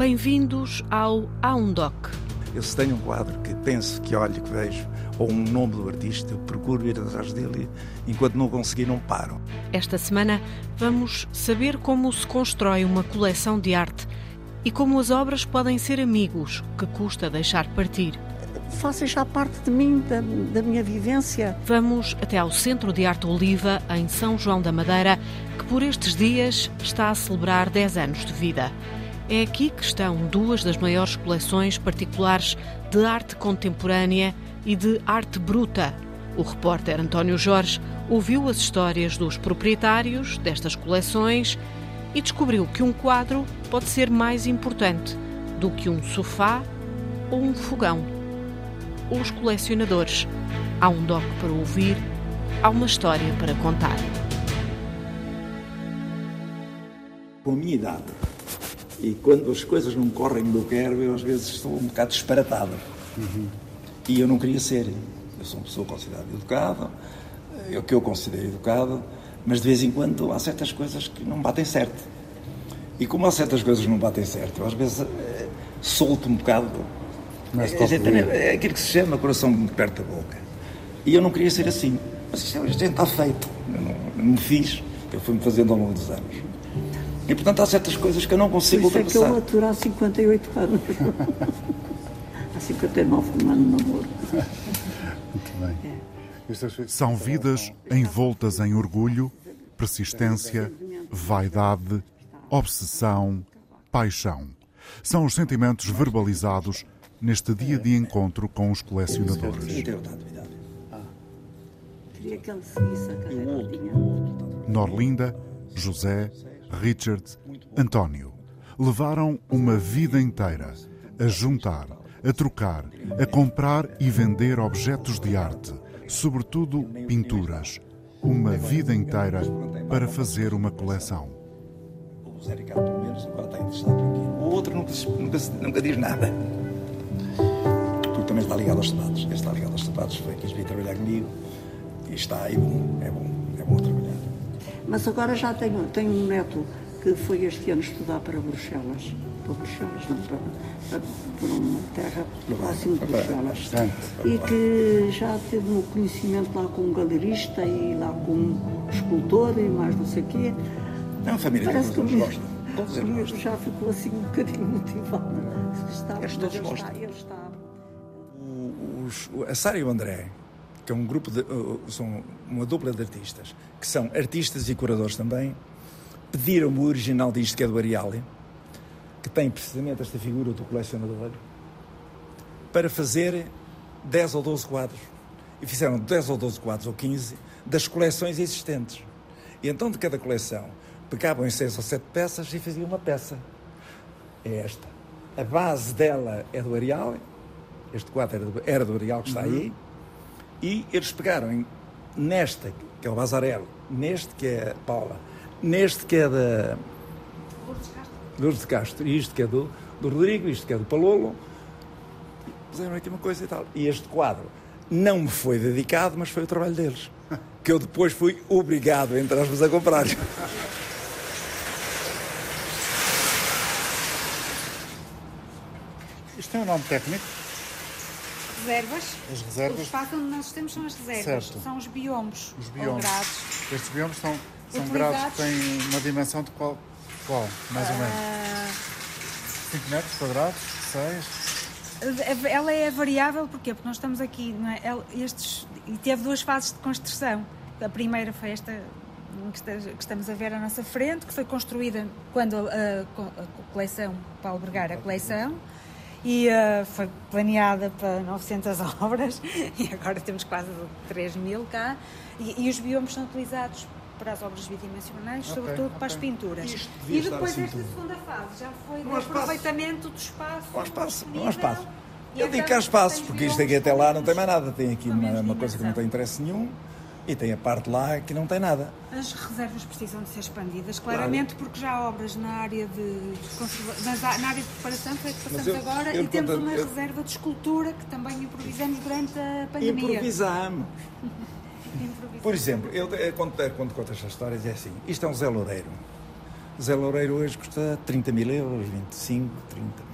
Bem-vindos ao Aundoc. Eu se tenho um quadro que penso, que olho, que vejo, ou um nome do artista, eu procuro ir atrás dele e enquanto não conseguir não paro. Esta semana vamos saber como se constrói uma coleção de arte e como as obras podem ser amigos que custa deixar partir. Faça já parte de mim, da, da minha vivência. Vamos até ao Centro de Arte Oliva, em São João da Madeira, que por estes dias está a celebrar 10 anos de vida. É aqui que estão duas das maiores coleções particulares de arte contemporânea e de arte bruta. O repórter António Jorge ouviu as histórias dos proprietários destas coleções e descobriu que um quadro pode ser mais importante do que um sofá ou um fogão. Os colecionadores. Há um doc para ouvir, há uma história para contar. Com a minha idade, e quando as coisas não correm como eu quero, eu às vezes estou um bocado disparatado. Uhum. E eu não queria ser. Eu sou uma pessoa considerada educada, é o que eu considero educado, mas de vez em quando há certas coisas que não batem certo. E como há certas coisas que não batem certo, eu às vezes é, solto um bocado. Mas é, é aquilo que se chama coração perto da boca. E eu não queria ser assim. Mas isto, isto está feito. Eu não, não me fiz, eu fui-me fazendo ao longo dos anos. E portanto há certas coisas que eu não consigo Por isso ultrapassar. é que eu aturo há 58 anos. há 59 um ano de namoro. Muito bem. É. São vidas envoltas em orgulho, persistência, vaidade, obsessão, paixão. São os sentimentos verbalizados neste dia de encontro com os colecionadores. Norlinda, José, Richard, António levaram uma vida inteira a juntar, a trocar, a comprar e vender objetos de arte, sobretudo pinturas. Uma vida inteira para fazer uma coleção. O Zé Ricardo, pelo menos, agora está interessado aqui. O outro nunca, nunca, nunca diz nada. Porque também está ligado aos sapatos. Ele está ligado aos sapatos, foi quis vir trabalhar comigo e está aí bom, é bom, é bom trabalhar. Mas agora já tenho, tenho um neto que foi este ano estudar para Bruxelas. Para Bruxelas, não, para, para, para uma terra próxima de Bruxelas. E que já teve um conhecimento lá com um galerista e lá com um escultor e mais não sei o quê. É uma família Parece que todos gostam. Todos eles gostam. já ficou assim um bocadinho motivado. Está, eles todos ele gostam. Está, ele está... O, a Sara e o André que é um grupo de, são uma dupla de artistas, que são artistas e curadores também, pediram-me o original disto, que é do Ariali, que tem precisamente esta figura do colecionador, para fazer 10 ou 12 quadros. E fizeram 10 ou 12 quadros, ou 15, das coleções existentes. E então, de cada coleção, pegavam em 6 ou 7 peças e faziam uma peça. É esta. A base dela é do Arial, este quadro era do, era do Arial que está uhum. aí, e eles pegaram em, nesta, que é o Bazarello, neste que é a Paula, neste que é da Lourdes de Castro, e isto que é do, do Rodrigo, isto que é do Palolo, fizeram aqui uma coisa e tal. E este quadro não me foi dedicado, mas foi o trabalho deles, que eu depois fui obrigado, entre aspas, a comprar. Isto tem um nome técnico? Reservas. As reservas. O espaço onde nós estamos são as reservas. Certo. São os biomes. Os biomes. Estes biomes são, são grados que têm uma dimensão de qual? Qual, mais ou menos? Uh... Ah, 5 metros quadrados? 6? Ela é variável, porquê? Porque nós estamos aqui, não é? estes, e teve duas fases de construção. A primeira foi esta que estamos a ver à nossa frente, que foi construída quando a, a, a coleção, para albergar a coleção, e uh, foi planeada para 900 obras e agora temos quase 3 mil cá. E, e os biomas são utilizados para as obras bidimensionais, okay, sobretudo okay. para as pinturas. E depois esta segunda fase já foi o aproveitamento do espaço. O espaço, o espaço. Eu digo que há espaço, porque isto aqui até lá não tem mais nada. Tem aqui uma, uma coisa que não tem interesse nenhum e tem a parte lá que não tem nada. As reservas precisam de ser expandidas, claramente, claro. porque já há obras na área de, na área de preparação, que é que passamos eu, agora, eu, e temos uma eu, reserva de escultura que também improvisamos durante a pandemia. Improvisamos. Por exemplo, eu, quando, quando conto estas histórias é assim, isto é um Zé Loureiro. Zé Loureiro hoje custa 30 mil euros, 25, 30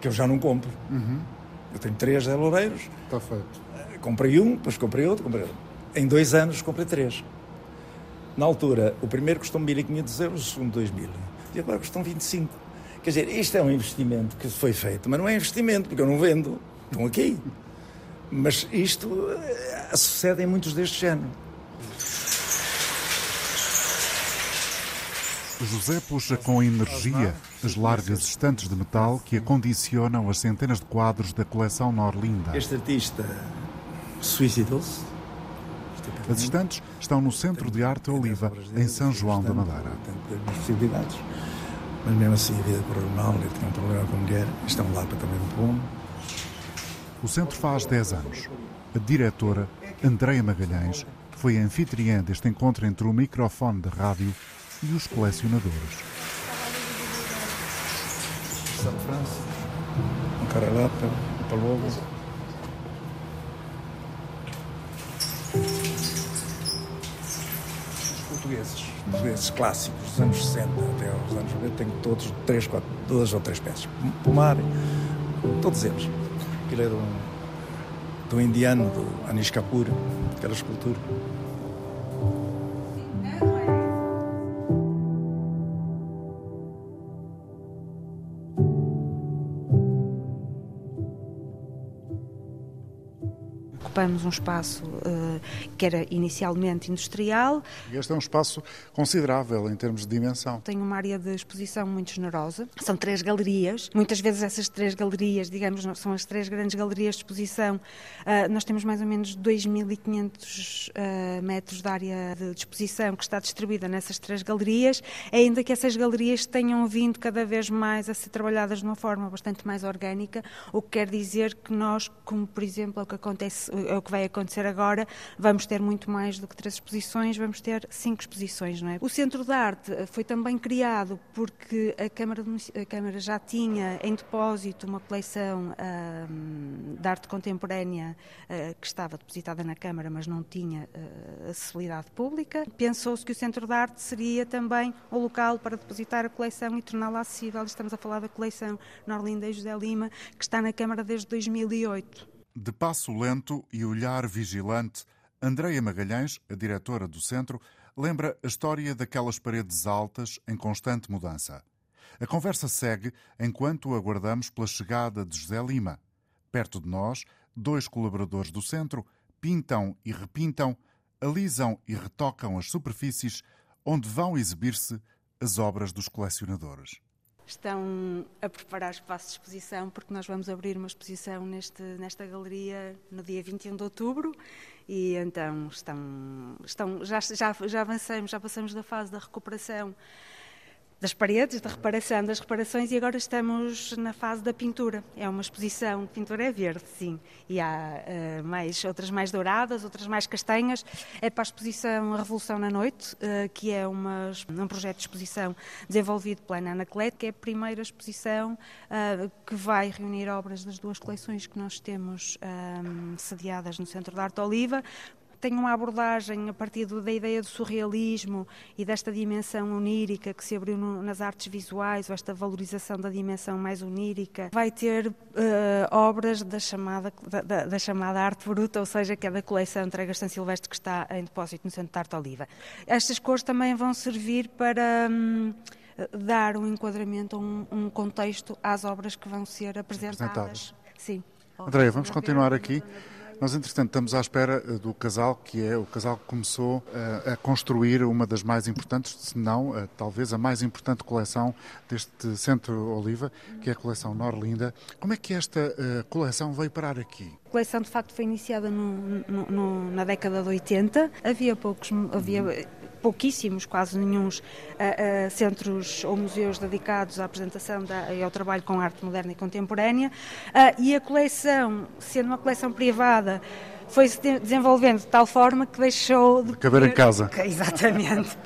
que eu já não compro. Uhum. Eu tenho três Zé Loureiros. Está feito. Comprei um, depois comprei outro, comprei outro. Em dois anos comprei três. Na altura, o primeiro custou 1.500 euros, o segundo 2.000. E agora custam 25. Quer dizer, isto é um investimento que foi feito, mas não é investimento, porque eu não vendo. Estão aqui. Mas isto uh, sucede em muitos deste género. José puxa com energia as largas estantes de metal que acondicionam as centenas de quadros da coleção Norlinda. Este artista suicidou-se. As estantes estão no Centro de Arte Oliva, em São João da Madeira. Tem possibilidades. Mas mesmo assim a vida correu mal, ele tinha um problema com a mulher, estão lá para também um bom. O centro faz 10 anos. A diretora, Andreia Magalhães, foi anfitriã deste encontro entre o microfone da rádio e os colecionadores. São França, um cara lá portugueses, portugueses clássicos dos anos 60 até aos anos 90, tenho todos três, quatro, duas ou três peças. Pomar, todos eles. Aquilo é de um, do indiano, do Anish Kapoor, aquela escultura. ocupamos um espaço uh, que era inicialmente industrial. Este é um espaço considerável em termos de dimensão. Tem uma área de exposição muito generosa. São três galerias. Muitas vezes essas três galerias, digamos, são as três grandes galerias de exposição. Uh, nós temos mais ou menos 2.500 uh, metros de área de exposição que está distribuída nessas três galerias, ainda que essas galerias tenham vindo cada vez mais a ser trabalhadas de uma forma bastante mais orgânica, o que quer dizer que nós, como por exemplo é o que acontece é o que vai acontecer agora, vamos ter muito mais do que três exposições, vamos ter cinco exposições. Não é? O Centro de Arte foi também criado porque a Câmara, a Câmara já tinha em depósito uma coleção um, de arte contemporânea uh, que estava depositada na Câmara, mas não tinha uh, acessibilidade pública. Pensou-se que o Centro de Arte seria também o local para depositar a coleção e torná-la acessível. Estamos a falar da coleção Norlinda e José Lima, que está na Câmara desde 2008. De passo lento e olhar vigilante, Andreia Magalhães, a diretora do centro, lembra a história daquelas paredes altas em constante mudança. A conversa segue enquanto aguardamos pela chegada de José Lima. Perto de nós, dois colaboradores do centro pintam e repintam, alisam e retocam as superfícies onde vão exibir-se as obras dos colecionadores estão a preparar espaço de exposição, porque nós vamos abrir uma exposição neste, nesta galeria no dia 21 de outubro e então estão, estão já, já, já avançamos, já passamos da fase da recuperação das paredes, da reparação das reparações e agora estamos na fase da pintura. É uma exposição pintura é verde, sim, e há uh, mais, outras mais douradas, outras mais castanhas. É para a exposição A Revolução na Noite, uh, que é uma, um projeto de exposição desenvolvido pela Ana Anaclete, que é a primeira exposição uh, que vai reunir obras das duas coleções que nós temos sediadas no Centro de Arte Oliva, tem uma abordagem a partir da ideia do surrealismo e desta dimensão onírica que se abriu no, nas artes visuais, ou esta valorização da dimensão mais onírica. Vai ter uh, obras da chamada, da, da, chamada arte bruta, ou seja, que é da coleção Entregas São Silvestre que está em depósito no Centro de Arte Oliva. Estas cores também vão servir para. Hum, dar um enquadramento, um, um contexto às obras que vão ser apresentadas. Sim. Andréia, vamos continuar aqui. Nós, entretanto, estamos à espera eh, do casal, que é o casal que começou a, eh, a construir uma das mais importantes, se não, a, talvez a mais importante coleção deste Centro Oliva, que é a coleção Norlinda. Como é que esta coleção veio parar aqui? A coleção, de facto, foi iniciada no, no, no, na década de 80. Havia poucos, havia pouquíssimos, quase nenhum, uh, uh, centros ou museus dedicados à apresentação da, e ao trabalho com arte moderna e contemporânea. Uh, e a coleção, sendo uma coleção privada, foi se desenvolvendo de tal forma que deixou de caber em casa. Exatamente.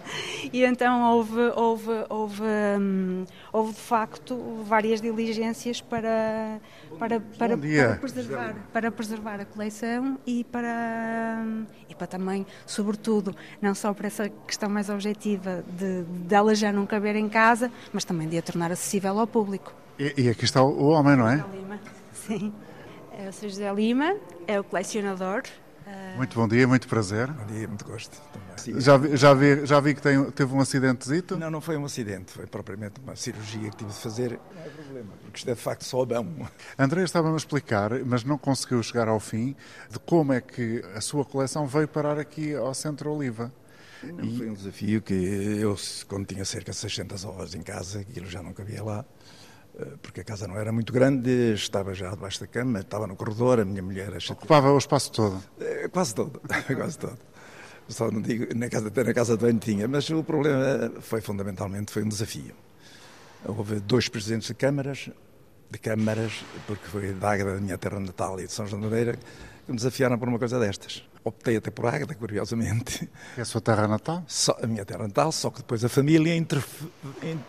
E então houve, houve, houve, hum, houve de facto várias diligências para, para, para, para, preservar, para preservar a coleção e para, hum, e para também, sobretudo, não só para essa questão mais objetiva de dela já não caber em casa, mas também de a tornar acessível ao público. E, e aqui está o homem, não é? Sim. É o Sr. José Lima, é o colecionador. Muito bom dia, muito prazer. Bom dia, muito gosto. Já vi, já vi, já vi que tem, teve um acidentezito? Não, não foi um acidente, foi propriamente uma cirurgia que tive de fazer. Não é problema, porque isto é de facto só bom. André estava-me a explicar, mas não conseguiu chegar ao fim, de como é que a sua coleção veio parar aqui ao Centro Oliva. Não, e... Foi um desafio que eu, quando tinha cerca de 600 horas em casa, aquilo já não cabia lá, porque a casa não era muito grande, estava já debaixo da cama, estava no corredor, a minha mulher... Ocupava o espaço todo? Eh, quase todo, quase todo. Só não digo, na casa, até na casa de banho tinha, mas o problema foi fundamentalmente, foi um desafio. Houve dois presidentes de câmaras, de câmaras, porque foi da Águeda da minha terra natal e de São João da Madeira, que me desafiaram por uma coisa destas optei até por Águeda, curiosamente. É a sua terra natal? Só, a minha terra natal, só que depois a família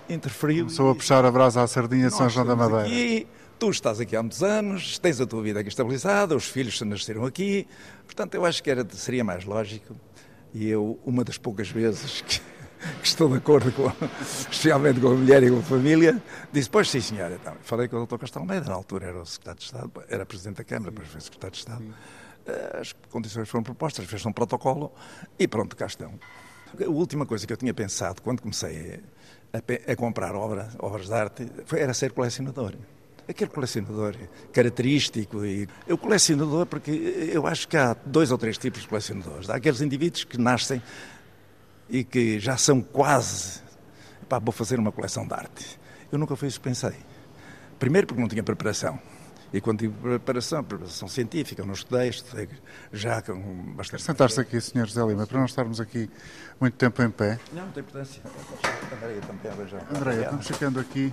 interferiu. Começou a puxar a brasa à sardinha de São João da Madeira. Aqui, tu estás aqui há muitos anos, tens a tua vida aqui estabilizada, os filhos nasceram aqui, portanto eu acho que era, seria mais lógico. E eu, uma das poucas vezes que, que estou de acordo com, especialmente com a mulher e com a família, disse, pois sim senhora. Então, falei com o Dr. Castelo Almeida, na altura era o secretário de Estado, era Presidente da Câmara, depois foi secretário de Estado. Sim as condições foram propostas, fez um protocolo e pronto, cá estão. A última coisa que eu tinha pensado quando comecei a, a comprar obra, obras de arte foi, era ser colecionador. Aquele colecionador característico. E, eu colecionador porque eu acho que há dois ou três tipos de colecionadores. Há aqueles indivíduos que nascem e que já são quase. Pá, vou fazer uma coleção de arte. Eu nunca fui isso que pensei. Primeiro porque não tinha preparação. E quando tive preparação, preparação científica, não estudei, estudei já com bastante. Sentar-se aqui, Sr. José Lima, para não estarmos aqui muito tempo em pé. Não, não tem importância. Andréia também já. Andréia, estamos ficando aqui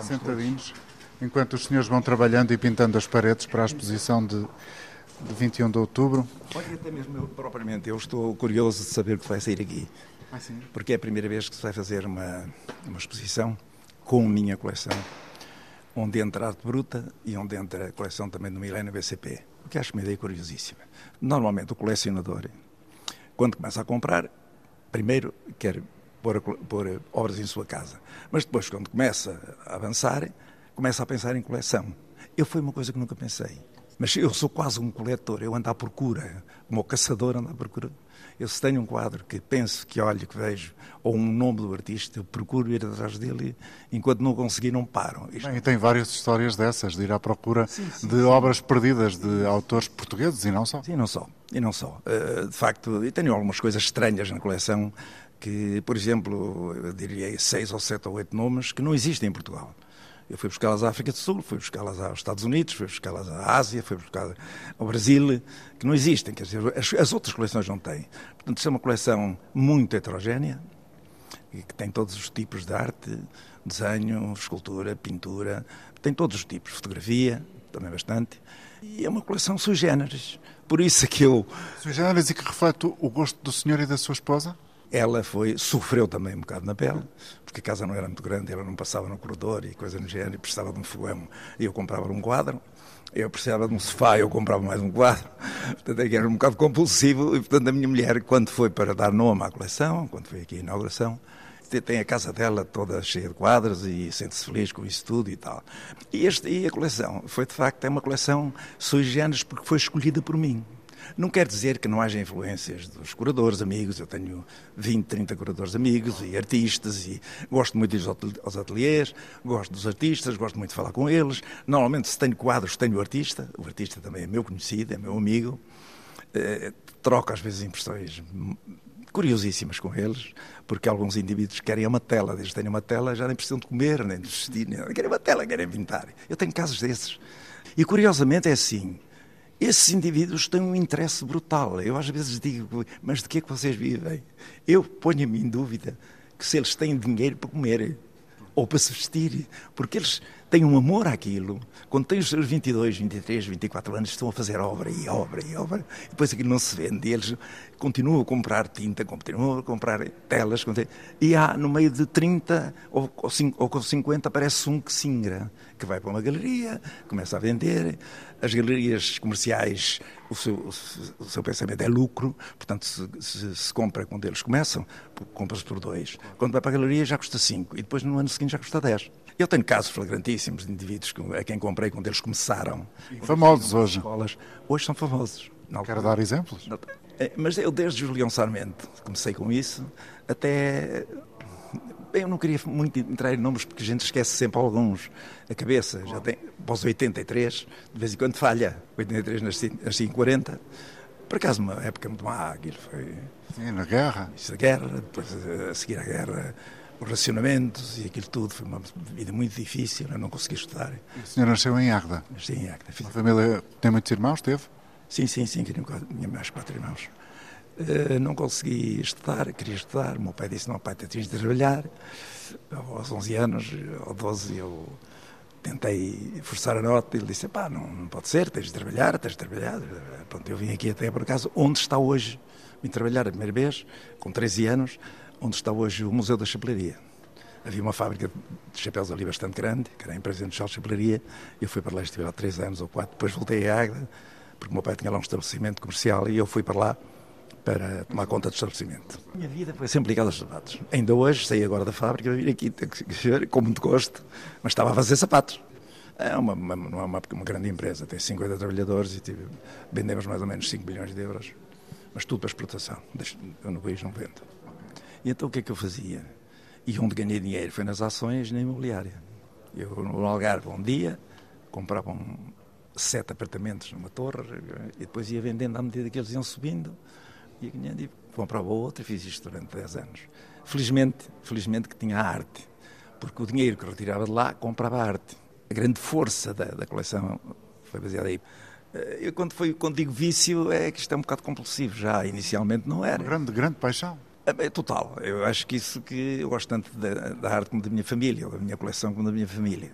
sentadinhos, enquanto os senhores vão trabalhando e pintando as paredes para a exposição de, de 21 de outubro. Olha, até mesmo eu, propriamente, eu estou curioso de saber o que vai sair aqui. Ah? Porque é a primeira vez que se vai fazer uma, uma exposição com a minha coleção onde entra a arte bruta e onde entra a coleção também do Milênio BCP, o que acho uma ideia curiosíssima. Normalmente o colecionador, quando começa a comprar, primeiro quer pôr, pôr obras em sua casa, mas depois, quando começa a avançar, começa a pensar em coleção. Eu foi uma coisa que nunca pensei. Mas eu sou quase um coletor, eu ando à procura, como o caçador anda à procura eu se tenho um quadro que penso, que olho, que vejo, ou um nome do artista, eu procuro ir atrás dele enquanto não conseguir, não paro. Isto... Bem, e tem várias histórias dessas, de ir à procura sim, sim, de sim. obras perdidas de autores portugueses e não só. Sim, não só. E não só. Uh, de facto, e tenho algumas coisas estranhas na coleção que, por exemplo, eu diria seis ou sete ou oito nomes que não existem em Portugal. Eu fui buscá-las à África do Sul, fui buscá-las aos Estados Unidos, fui buscá-las à Ásia, fui buscá-las ao Brasil, que não existem, quer dizer, as, as, outras coleções não têm. Portanto, isto é uma coleção muito heterogénea, que tem todos os tipos de arte, desenho, escultura, pintura, tem todos os tipos, fotografia, também bastante, e é uma coleção sui generis. Por isso é que eu... Sui generis e que reflete o gosto do senhor e da sua esposa? Ela foi, sofreu também um bocado na pele, porque a casa não era muito grande, ela não passava no corredor e coisa no género, e precisava de um fogão, e eu comprava um quadro, eu precisava de um sofá, eu comprava mais um quadro, portanto é era um bocado compulsivo, e portanto a minha mulher, quando foi para dar nome à coleção, quando foi aqui a inauguração, tem a casa dela toda cheia de quadros e sente-se feliz com isso tudo e tal. E, este, e a coleção foi, de facto, é uma coleção sui generis porque foi escolhida por mim. Não quer dizer que não haja influências dos curadores amigos, eu tenho 20, 30 curadores amigos e artistas e gosto muito de ir aos ateliês, gosto dos artistas, gosto muito de falar com eles. Normalmente, se tenho quadros, tenho o artista, o artista também é meu conhecido, é meu amigo. Eh, troco às vezes impressões curiosíssimas com eles, porque alguns indivíduos querem uma tela, que têm uma tela já nem precisam de comer, nem de vestir, nem... querem uma tela, querem pintar. Eu tenho casos desses. E curiosamente é assim, esses indivíduos têm um interesse brutal. Eu às vezes digo, mas de que é que vocês vivem? Eu ponho-me em dúvida que se eles têm dinheiro para comer ou para se vestir, porque eles têm um amor àquilo. Quando têm os seus 22, 23, 24 anos, estão a fazer obra e obra e obra, e depois aquilo não se vende. E eles continuam a comprar tinta, continuam a comprar telas, e há no meio de 30 ou, ou 50 aparece um que singra, que vai para uma galeria, começa a vender. As galerias comerciais, o seu, o seu pensamento é lucro, portanto, se, se, se compra quando eles começam, compra-se por dois. Quando vai para a galeria já custa 5 e depois no ano seguinte já custa 10. Eu tenho casos flagrantíssimos de indivíduos a quem comprei quando eles começaram. E famosos hoje. Escolas. Hoje são famosos. Não quero dar exemplos? É, mas eu, desde Julião Sarmento, comecei com isso, até. Eu não queria muito entrar em nomes porque a gente esquece sempre alguns. A cabeça, já tem. Pós 83, de vez em quando falha. 83 nasci, nasci em 40. Por acaso, uma época muito má, aquilo foi. Sim, na guerra. Isso, a guerra, depois a seguir a guerra os racionamentos e aquilo tudo. Foi uma vida muito difícil, eu não consegui estudar. O senhor nasceu em Águeda? Nasci em Águeda. A família tem muitos irmãos, teve? Sim, sim, sim, tinha mais quatro irmãos. Uh, não consegui estudar, queria estudar. O meu pai disse: Não, pai, tens de trabalhar. Aos 11 anos, ou 12, eu tentei forçar a nota. Ele disse: Pá, não, não pode ser, tens de trabalhar, tens de trabalhar. Pronto, eu vim aqui até por acaso, onde está hoje. Vim trabalhar a primeira vez, com 13 anos, onde está hoje o Museu da Chapelaria. Havia uma fábrica de chapéus ali bastante grande, que era a empresa industrial de chapelaria. Eu fui para lá, estive lá três anos ou quatro. Depois voltei a Águeda, porque o meu pai tinha lá um estabelecimento comercial e eu fui para lá para tomar conta do estabelecimento. A minha vida foi sempre ligada aos sapatos. Ainda hoje, saí agora da fábrica, vim aqui com muito gosto, mas estava a fazer sapatos. É uma, uma, uma, uma grande empresa, tem 50 trabalhadores e tive, vendemos mais ou menos 5 bilhões de euros, mas tudo para exportação. Eu no país não vendo. E então o que é que eu fazia? E onde ganhei dinheiro foi nas ações na imobiliária. Eu no Algarve um dia comprava um, sete apartamentos numa torre e depois ia vendendo à medida que eles iam subindo ia ganhando e comprava outro e fiz isto durante 10 anos. Felizmente, felizmente que tinha arte, porque o dinheiro que retirava de lá comprava arte. A grande força da, da coleção foi baseada aí. Eh, eu, quando, foi, quando digo vício, é que isto é um bocado compulsivo já. Inicialmente não era. Grande, grande paixão. É, total. Eu acho que isso que eu gosto tanto da, da arte como da minha família, da minha coleção como da minha família.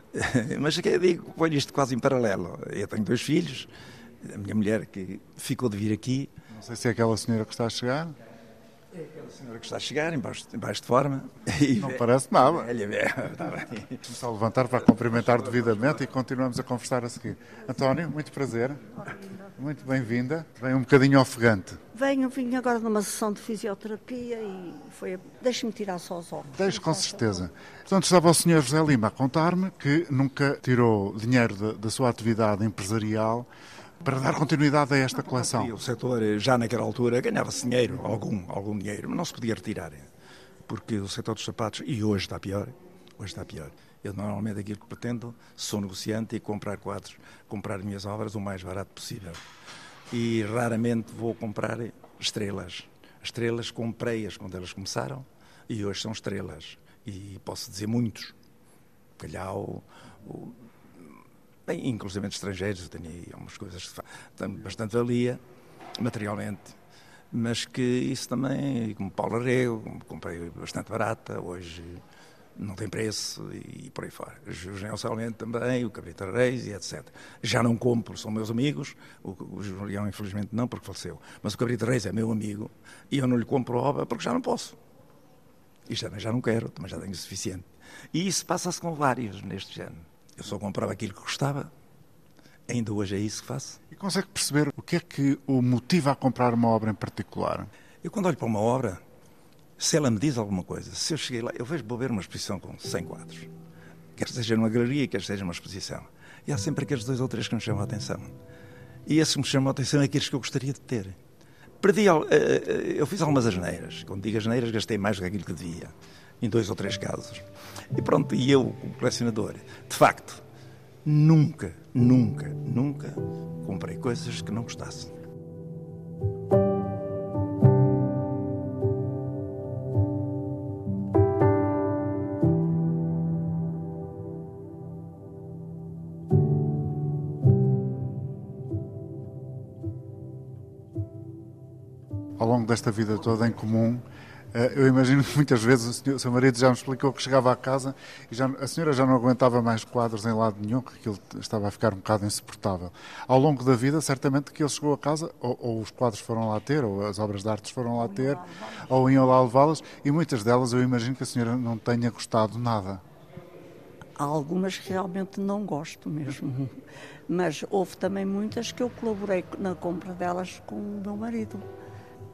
Mas que digo, ponho isto quase em paralelo. Eu tenho dois filhos, a minha mulher que ficou de vir aqui. Não sei se é aquela senhora que está a chegar. É aquela senhora que está a chegar, em baixo, em baixo de forma. Não parece nada. Velha, velha, está bem. Vamos a levantar para cumprimentar devidamente e continuamos a conversar a seguir. António, muito prazer. Muito bem-vinda. Vem um bocadinho ofegante. Venho, vim agora numa sessão de fisioterapia e foi. Deixe-me tirar só os óculos. Deixe, com certeza. Portanto, estava o Sr. José Lima a contar-me que nunca tirou dinheiro da, da sua atividade empresarial para dar continuidade a esta coleção. O setor, já naquela altura, ganhava-se dinheiro, algum, algum dinheiro, mas não se podia retirar. Porque o setor dos sapatos, e hoje está pior, hoje está pior. Eu normalmente aquilo que pretendo, sou negociante e comprar quadros, comprar minhas obras o mais barato possível. E raramente vou comprar estrelas. Estrelas comprei-as quando elas começaram e hoje são estrelas. E posso dizer muitos. Calhau, bem, inclusive estrangeiros, eu tenho aí umas coisas que bastante valia, materialmente, mas que isso também, como Paulo Arrego, comprei bastante barata, hoje não tem preço e por aí fora. Julião Salmento também, o Cabrita Reis e etc. Já não compro, são meus amigos, o, o Julião infelizmente não porque faleceu, mas o Cabrita Reis é meu amigo e eu não lhe compro obra porque já não posso. E também já não quero, também já tenho o suficiente. E isso passa-se com vários neste género. Eu só comprava aquilo que gostava, ainda hoje é isso que faço. E consegue perceber o que é que o motiva a comprar uma obra em particular? Eu quando olho para uma obra, se ela me diz alguma coisa, se eu cheguei lá, eu vejo vou ver uma exposição com 100 quadros, quer seja numa galeria, quer seja numa exposição, e há sempre aqueles dois ou três que me chamam a atenção. E esses que me chamam a atenção é aqueles que eu gostaria de ter. Perdi, eh, eh, eu fiz algumas asneiras. Quando digo asneiras, gastei mais do que aquilo que devia, em dois ou três casos. E pronto, e eu, como colecionador, de facto, nunca, nunca, nunca comprei coisas que não gostasse. ao longo desta vida toda em comum, eu imagino que muitas vezes o, senhor, o seu marido já me explicou que chegava à casa e já, a senhora já não aguentava mais quadros em lado nenhum, que aquilo estava a ficar um bocado insuportável. Ao longo da vida, certamente que ele chegou a casa, ou, ou os quadros foram lá ter, ou as obras de artes foram lá ter, ou iam lá levá-las, e muitas delas eu imagino que a senhora não tenha gostado nada. Há algumas que realmente não gosto mesmo, mas houve também muitas que eu colaborei na compra delas com o meu marido.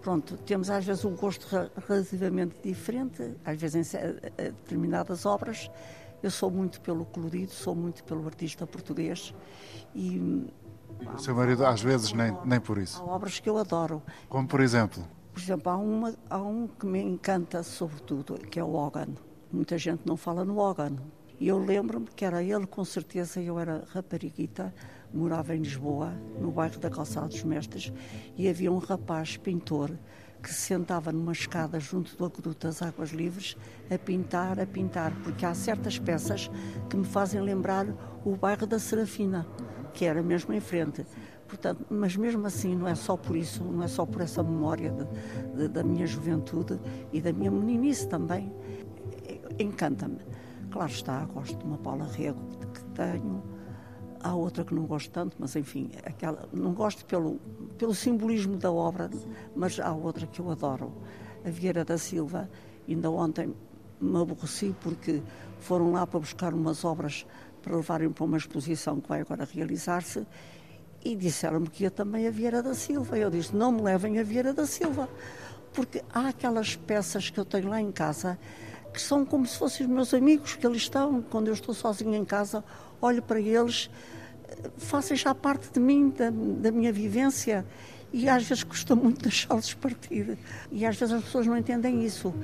Pronto, temos às vezes um gosto relativamente diferente, às vezes em determinadas obras. Eu sou muito pelo colorido, sou muito pelo artista português e. O seu marido, às vezes, nem, nem por isso. Há obras que eu adoro. Como, por exemplo? Por exemplo, há, uma, há um que me encanta, sobretudo, que é o Hogan. Muita gente não fala no Hogan. E eu lembro-me que era ele, com certeza, eu era rapariguita, morava em Lisboa, no bairro da Calçada dos Mestres, e havia um rapaz pintor que se sentava numa escada junto do aqueduto das Águas Livres a pintar, a pintar, porque há certas peças que me fazem lembrar o bairro da Serafina, que era mesmo em frente. Portanto, mas mesmo assim não é só por isso, não é só por essa memória de, de, da minha juventude e da minha meninice também. Encanta-me. Claro está, gosto de uma Paula Rego que tenho, Há outra que não gosto tanto, mas enfim, aquela, não gosto pelo, pelo simbolismo da obra, mas há outra que eu adoro. A Vieira da Silva, ainda ontem me aborreci porque foram lá para buscar umas obras para levarem para uma exposição que vai agora realizar-se e disseram-me que ia também a Vieira da Silva. Eu disse: não me levem a Vieira da Silva, porque há aquelas peças que eu tenho lá em casa que são como se fossem os meus amigos que ali estão. Quando eu estou sozinha em casa, olho para eles, fazem já parte de mim, da, da minha vivência. E às vezes custa muito deixá-los partir. E às vezes as pessoas não entendem isso.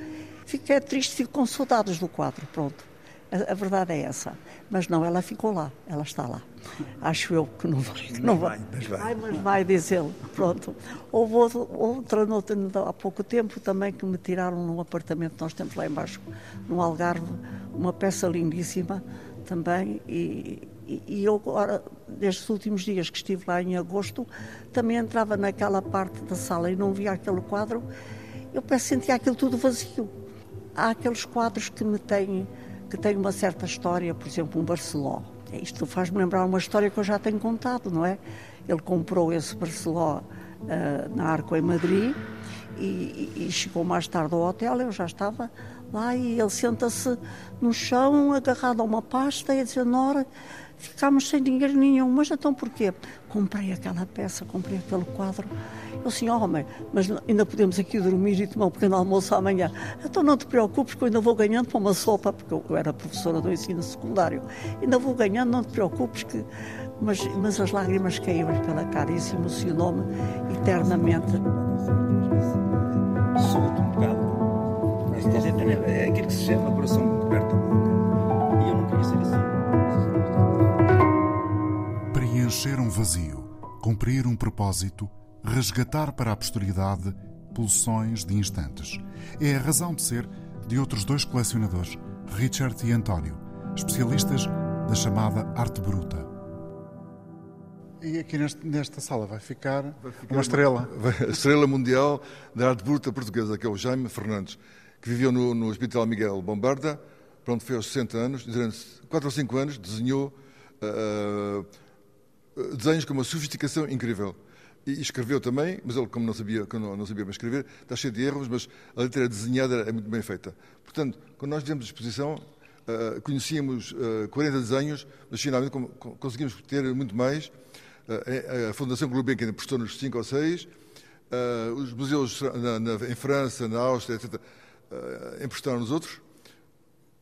Fico é triste, fico com saudades do quadro, pronto. A, a, verdade é essa. Mas não, ela ficou lá, ela está lá. Acho eu que não vai. Que não, vai, mas vai. Ai, mas vai, diz ele. Pronto. Houve outra, outra, há pouco tempo também que me tiraram num apartamento que nós temos lá embaixo, no Algarve, uma peça lindíssima também. E, e eu agora, nestes últimos dias que estive lá em agosto, também entrava naquela parte da sala e não via aquele quadro. Eu penso sentia aquilo tudo vazio. Há aqueles quadros que me têm que tem uma certa história, por exemplo, um Barceló. Isto faz-me lembrar uma história que eu já tenho contado, não é? Ele comprou esse Barceló uh, na Arco em Madrid e, e, chegou mais tarde ao hotel, eu já estava lá e ele senta-se no chão, agarrado a uma pasta e a dizer, Nora, ficámos sem dinheiro nenhum. Mas então porquê? Comprei aquela peça, comprei aquele quadro. Eu assim, homem, oh, mas ainda podemos aqui dormir e tomar um pequeno almoço amanhã. Então não te preocupes que eu ainda vou ganhando para uma sopa, porque eu era professora do ensino secundário. Ainda vou ganhando, não te preocupes que... Mas, mas as lágrimas caíram pela cara e isso emocionou-me eternamente. Solto um bocado. É aquilo que se chama coração coberto de boca. E eu não queria ser assim preencher um vazio, cumprir um propósito, resgatar para a posteridade pulsões de instantes. É a razão de ser de outros dois colecionadores, Richard e António, especialistas da chamada arte bruta. E aqui neste, nesta sala vai ficar, vai ficar uma estrela. Uma, a estrela mundial da arte bruta portuguesa, que é o Jaime Fernandes, que viveu no, no Hospital Miguel Bombarda, pronto, foi aos 60 anos, durante 4 ou 5 anos desenhou uh, desenhos com uma sofisticação incrível. E escreveu também, mas ele, como não sabia, como não sabia bem escrever, está cheio de erros, mas a letra desenhada é muito bem feita. Portanto, quando nós fizemos a exposição, uh, conhecíamos uh, 40 desenhos, mas finalmente conseguimos ter muito mais. Uh, a Fundação Gulbenkian prestou-nos 5 ou 6, os museus na, na, em França, na Áustria, etc., uh, emprestaram-nos outros.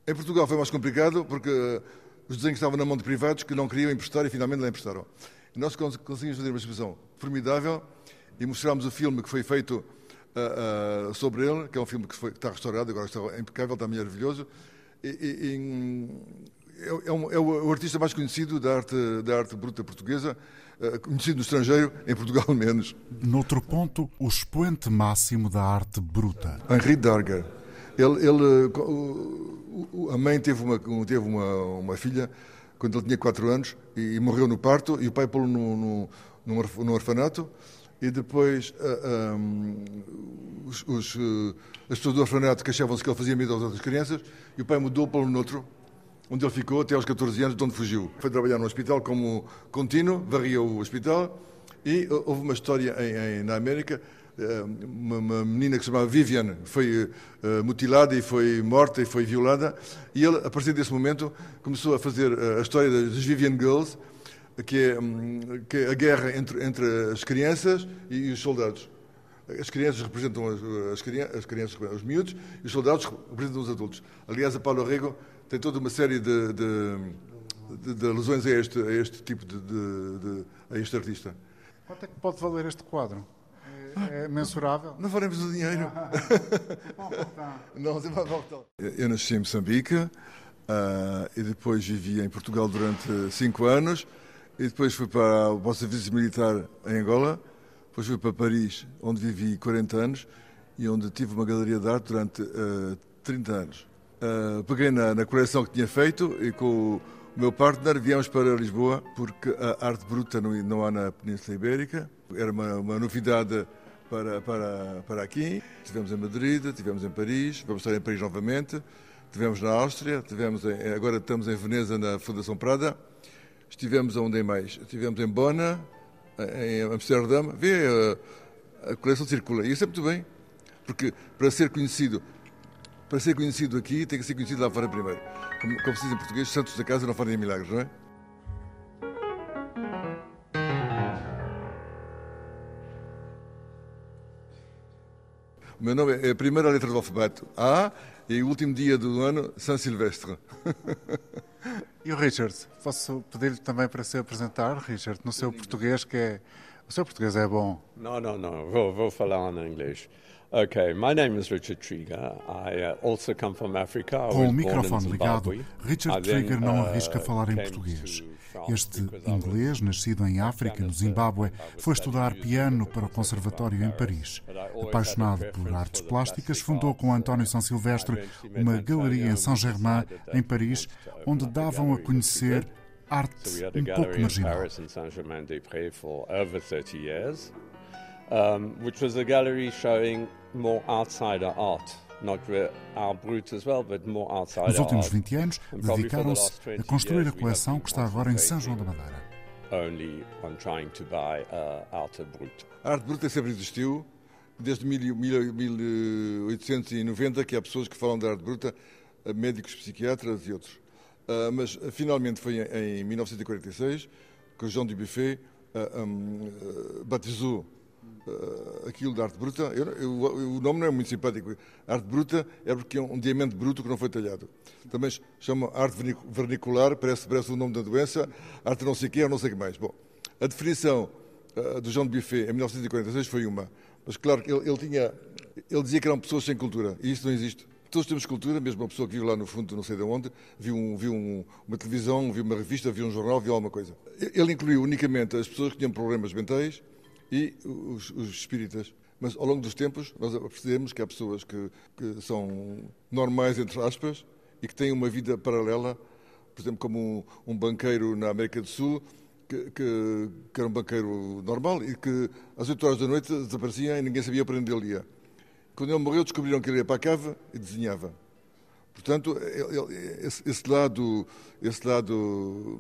Em Portugal foi mais complicado, porque os desenhos estavam na mão de privados que não queriam emprestar e finalmente lá emprestaram. E nós conseguimos fazer uma exposição formidável e mostramos o filme que foi feito uh, uh, sobre ele, que é um filme que, foi, que, está restaurado, agora está impecável, está maravilhoso. E, e, e, é, é, um, é, o artista mais conhecido da arte, da arte bruta portuguesa, conhecido no estrangeiro, em Portugal menos. Noutro ponto, o expoente máximo da arte bruta. Henri Darger. Ele, ele a mãe teve uma, teve uma, uma filha quando ele tinha 4 anos e, morreu no parto e o pai pô-lo no, num orfanato. e depois uh, um, os, os, uh, as pessoas do orfanato queixavam-se que ele fazia medo às outras crianças e o pai mudou para um outro, onde ele ficou até aos 14 anos, de onde fugiu. Foi trabalhar no hospital como contínuo, varria o hospital e uh, houve uma história em, em, na América uma, uma, menina que se chamava Vivian foi uh, mutilada e foi morta e foi violada e ele, a partir desse momento, começou a fazer a história das Vivian Girls, que é, hum, que é a guerra entre, entre as crianças e os soldados. As crianças representam as, as, as crianças, os miúdos, e os soldados representam os adultos. Aliás, a Paulo Rego tem toda uma série de, de, de, de alusões a este, a este tipo de, a este artista. Quanto é que pode valer este quadro? É, é mensurável? Não faremos o dinheiro. não, Eu nasci em Moçambique uh, e depois vivi em Portugal durante cinco anos e depois fui para o serviço militar em Angola, depois fui para Paris, onde vivi 40 anos e onde tive uma galeria de arte durante uh, eh, 30 anos. Uh, peguei na, na, coleção que tinha feito e com o meu partner viemos para Lisboa porque a arte bruta não, não há na Península Ibérica. Era uma, uma novidade para, para, para aqui. Estivemos em Madrid, estivemos em Paris, vamos estar em Paris novamente, estivemos na Áustria, tivemos em, agora estamos em Veneza na Fundação Prada. Estivemos onde mais? Estivemos em Bona, em Amsterdã. Vê, a, a coleção circula. E isso é muito bem, porque para ser conhecido, para ser conhecido aqui, tem que ser conhecido lá fora primeiro. Como, como se diz em português, santos da casa não fazem milagres, não é? O meu nome é a primeira letra do alfabeto, A, e o último dia do ano, São Silvestre. E o Richard? Posso pedir-lhe também para se apresentar, Richard, no seu português, que é. O seu português é bom. Não, não, não. Vou, vou falar em inglês. Okay, my name is Richard Trigger. I uh, also come from Africa. Com o microfone ligado, Richard Trigger não uh, arrisca falar em português. Este inglês, nascido em África, no Zimbábue, foi estudar piano para o Conservatório em Paris. Apaixonado por artes plásticas, fundou com António São Silvestre uma galeria em Saint-Germain, em Paris, onde davam a conhecer arte um pouco marginal. Um, which was a gallery showing more outsider art. Nos últimos 20 anos, dedicaram-se a construir a coleção que está agora em São João da Madeira. A arte bruta sempre existiu, desde 1890 que há pessoas que falam da arte bruta, médicos, psiquiatras e outros. Uh, mas finalmente foi em, 1946 que o Jean Dubuffet uh, um, uh, batizou uh, aquilo de arte bruta. Eu, eu, o nome não é muito simpático. Arte bruta é porque é um diamante bruto que não foi talhado. Também chama arte vernicular, parece, parece o nome da doença, arte não sei o quê, ou não sei o que mais. Bom, a definição uh, do Jean de Buffet em 1946 foi uma. Mas claro que ele, ele, tinha, ele dizia que eram pessoas sem cultura, e isso não existe. Todos temos cultura, mesmo uma pessoa que vive lá no fundo, não sei de onde, viu, um, viu um, uma televisão, viu uma revista, viu um jornal, viu alguma coisa. Ele incluiu unicamente as pessoas que tinham problemas mentais, e os, os espíritas. Mas ao longo dos tempos nós percebemos que há pessoas que, que, são normais, entre aspas, e que têm uma vida paralela, por exemplo, como um, um banqueiro na América do Sul, que, que, que, era um banqueiro normal e que às 8 horas da noite desaparecia e ninguém sabia para onde ele ia. Quando ele morreu, descobriram que ele ia para a cava e desenhava. Portanto, ele, esse, esse, lado, esse lado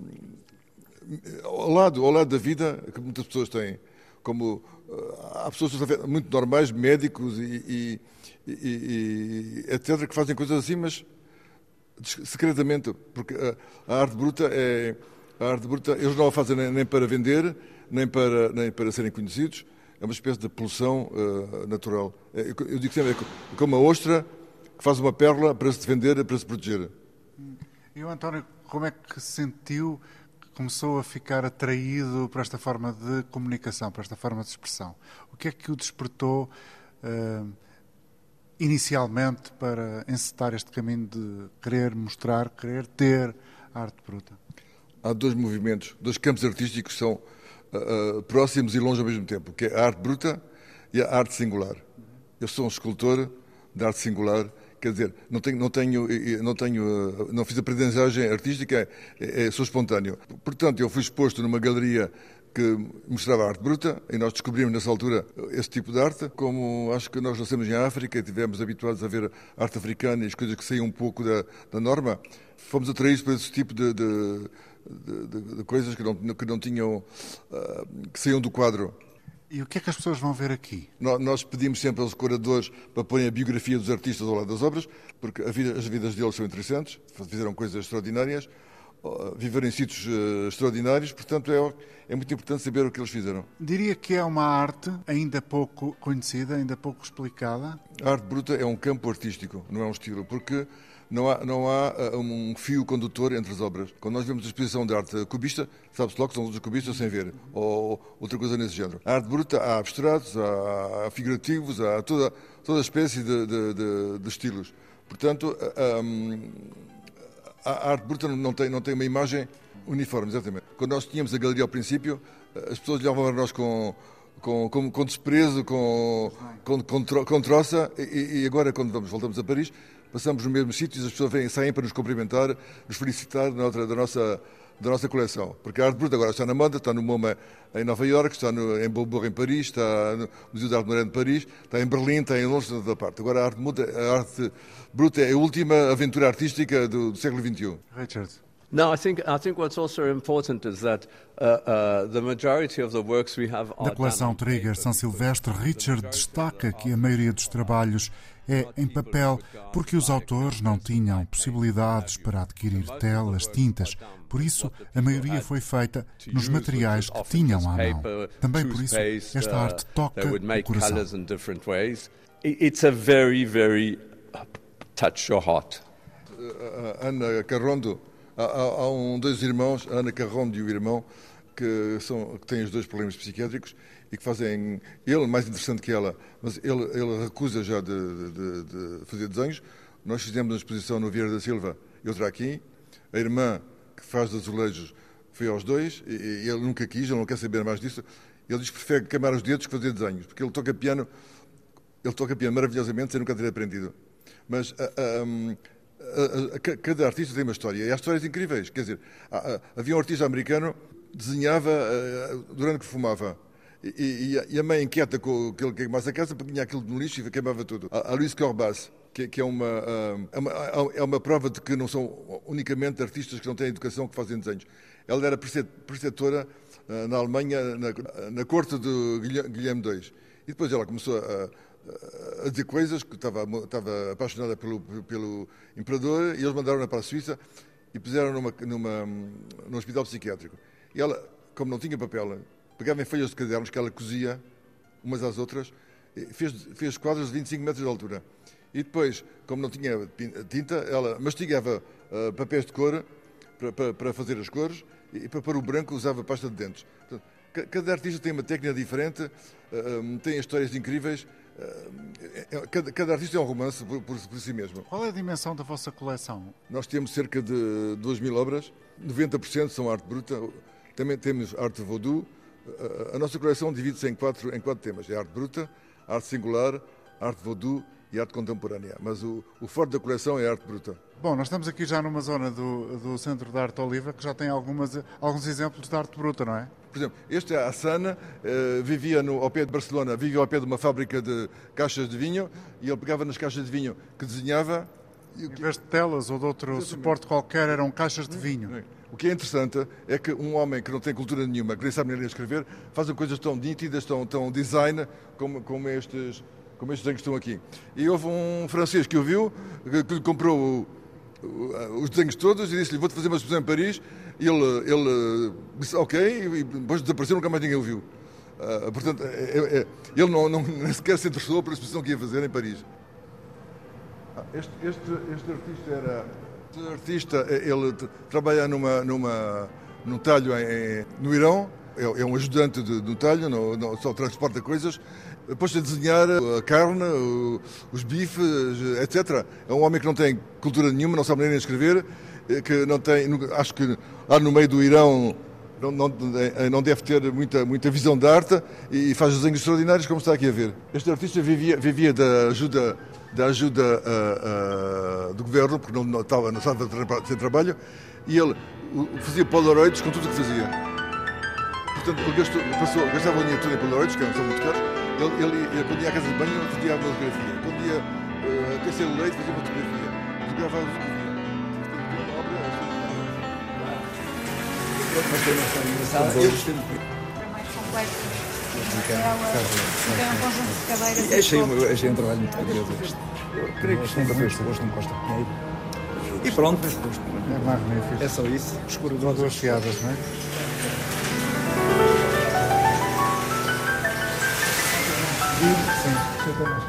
ao lado, ao lado da vida que muitas pessoas têm como eh, há pessoas muito normais, médicos e, e, e, e, etc., que fazem coisas assim, mas secretamente, porque a, arte bruta é a arte bruta, eles não a fazem nem, para vender, nem para, nem para serem conhecidos, é uma espécie de poluição uh, natural. É, eu digo sempre, é como a ostra que faz uma pérola para se defender, para se proteger. E o António, como é que sentiu começou a ficar atraído para esta forma de comunicação, para esta forma de expressão? O que é que o despertou uh, inicialmente para encetar este caminho de querer mostrar, querer ter a arte bruta? Há dois movimentos, dois campos artísticos que são uh, próximos e longe ao mesmo tempo, que é a arte bruta e a arte singular. Eu sou um escultor de arte singular Quer dizer, não tenho, não tenho, não tenho, não fiz aprendizagem artística, é, é, sou espontâneo. Portanto, eu fui exposto numa galeria que mostrava arte bruta e nós descobrimos nessa altura esse tipo de arte. Como acho que nós nascemos em África e tivemos habituados a ver arte africana e as coisas que saíam um pouco da, da norma, fomos atraídos por esse tipo de, de, de, de coisas que não, que não tinham, uh, que saíam do quadro. E o que é que as pessoas vão ver aqui? Nós pedimos sempre aos decoradores para porem a biografia dos artistas ao lado das obras, porque as vidas deles são interessantes, fizeram coisas extraordinárias, viveram em sítios uh, extraordinários, portanto é, é muito importante saber o que eles fizeram. Diria que é uma arte ainda pouco conhecida, ainda pouco explicada. A arte bruta é um campo artístico, não é um estilo, porque não há, não há uh, um fio condutor entre as obras. Quando nós vemos a exposição de arte cubista, sabe-se logo que são os cubistas sem ver, ou outra coisa nesse género. A arte bruta há abstratos, há figurativos, há toda, toda espécie de, de, de, de estilos. Portanto, um, a arte bruta não tem, não tem uma imagem uniforme, exatamente. Quando nós tínhamos a galeria ao princípio, as pessoas olhavam para nós com, com, com, com desprezo, com, com, com, com troça, e, e, agora, quando vamos, voltamos a Paris, passamos no mesmo sítio e as pessoas vêm, saem para nos cumprimentar, nos felicitar da, outra, da, nossa, da nossa coleção. Porque a arte bruta agora está na moda, está no MoMA em Nova Iorque, está no, em Beaubourg em Paris, está no Museu de Arte Moderna de Paris, está em Berlim, está em Londres, toda parte. Agora a arte, a arte bruta é a última aventura artística do, do século XXI. Richard. No, I think I think what's also important is that uh, uh, the majority of the works we have Da coleção Trigger São Silvestre, Richard destaca que a maioria dos trabalhos é em papel, porque os autores não tinham possibilidades para adquirir telas, tintas. Por isso, a maioria foi feita nos materiais que tinham à mão. Também por isso, esta arte toca o coração. It's a very, very touch your heart. Ana Carrondo, há, há um, dois irmãos, Ana Carrondo e o irmão, que, são, que têm os dois problemas psiquiátricos e que fazem. Ele, mais interessante que ela, mas ele, ele recusa já de, de, de fazer desenhos. Nós fizemos uma exposição no Vieira da Silva e outra aqui. A irmã, que faz azulejos, foi aos dois e, e ele nunca quis, ele não quer saber mais disso. Ele diz que prefere queimar os dedos que fazer desenhos, porque ele toca piano, ele toca piano maravilhosamente sem nunca ter aprendido. Mas a, a, a, cada artista tem uma história e há histórias incríveis. Quer dizer, havia um artista americano desenhava eh, durante que fumava. E, e, a mãe inquieta com que queimasse a casa, punha aquilo no lixo e queimava tudo. A, a Luís Corbas, que, que é, uma, é, uma, é uma prova de que não são unicamente artistas que não têm educação que fazem desenhos. Ela era preceptora uh, na Alemanha, na, na corte de Guilherme II. E depois ela começou a, a dizer coisas, que estava, estava apaixonada pelo, pelo imperador, e eles mandaram-na para a Suíça e puseram numa, numa, num hospital psiquiátrico. E ela, como não tinha papel, pegava em folhas de cadernos que ela cozia umas às outras, fez, fez quadros de 25 metros de altura. E depois, como não tinha tinta, ela mastigava uh, papéis de cor para, para, para, fazer as cores e para o branco usava pasta de dentes. Portanto, cada artista tem uma técnica diferente, uh, tem histórias incríveis. Uh, cada, cada, artista é um romance por, por, por, si mesmo. Qual é a dimensão da vossa coleção? Nós temos cerca de 2 mil obras, 90% são arte bruta, também temos arte voodoo, a nossa coleção divide-se em quatro, em quatro temas: é arte bruta, arte singular, arte voodoo e arte contemporânea. Mas o, o forte da coleção é a arte bruta. Bom, nós estamos aqui já numa zona do, do Centro de Arte Oliva que já tem algumas, alguns exemplos de arte bruta, não é? Por exemplo, este é a Sana, eh, vivia no, ao pé de Barcelona, vivia ao pé de uma fábrica de caixas de vinho e ele pegava nas caixas de vinho que desenhava. Em vez de telas ou de outro Exatamente. suporte qualquer, eram caixas de vinho. O que é interessante é que um homem que não tem cultura nenhuma, que nem sabe nem ler escrever, faz coisas tão nítidas, tão, tão design, como, como, estes, como estes desenhos que estão aqui. E houve um francês que o viu, que, que lhe comprou o, o, os desenhos todos e disse-lhe: Vou-te fazer uma exposição em Paris. E ele, ele disse: Ok, e depois desapareceu, nunca mais ninguém o viu. Uh, portanto, é, é, é, ele não, não, nem sequer se interessou pela exposição que ia fazer em Paris. Este, este, este artista era este artista, ele trabalha numa, numa, num talho em, no Irão, é, é, um ajudante de, do talho, não, só transporta coisas. Depois de desenhar a carne, os bifes, etc. É um homem que não tem cultura nenhuma, não sabe nem escrever, eh, que não tem, acho que lá no meio do Irão não, não, eh, não, deve ter muita, muita visão de arte e faz desenhos extraordinários, como está aqui a ver. Este artista vivia, vivia da ajuda da ajuda uh, uh, do governo, porque não, não, estava, não estava sem trabalho, e ele fazia polaroids com tudo o que fazia. portanto, ele gastou, passou, gastava o dinheiro todo em Polaroids, que não são muito caros. Ele, ele, ele, quando ia à casa de banho, ele tirava uma fotografia. Quando ia uh, aquecer o leite, fazia uma fotografia. Mas tem uma história engraçada. Eu sempre Para mais complexo. Ela tem um conjunto de cadeiras. achei, um trabalho muito curioso este. Eu creio que nunca foi exposto no Costa Pinheiro. E pronto, É magnífico. é só isso. Escuro São duas piadas, não é? Sim, tem mais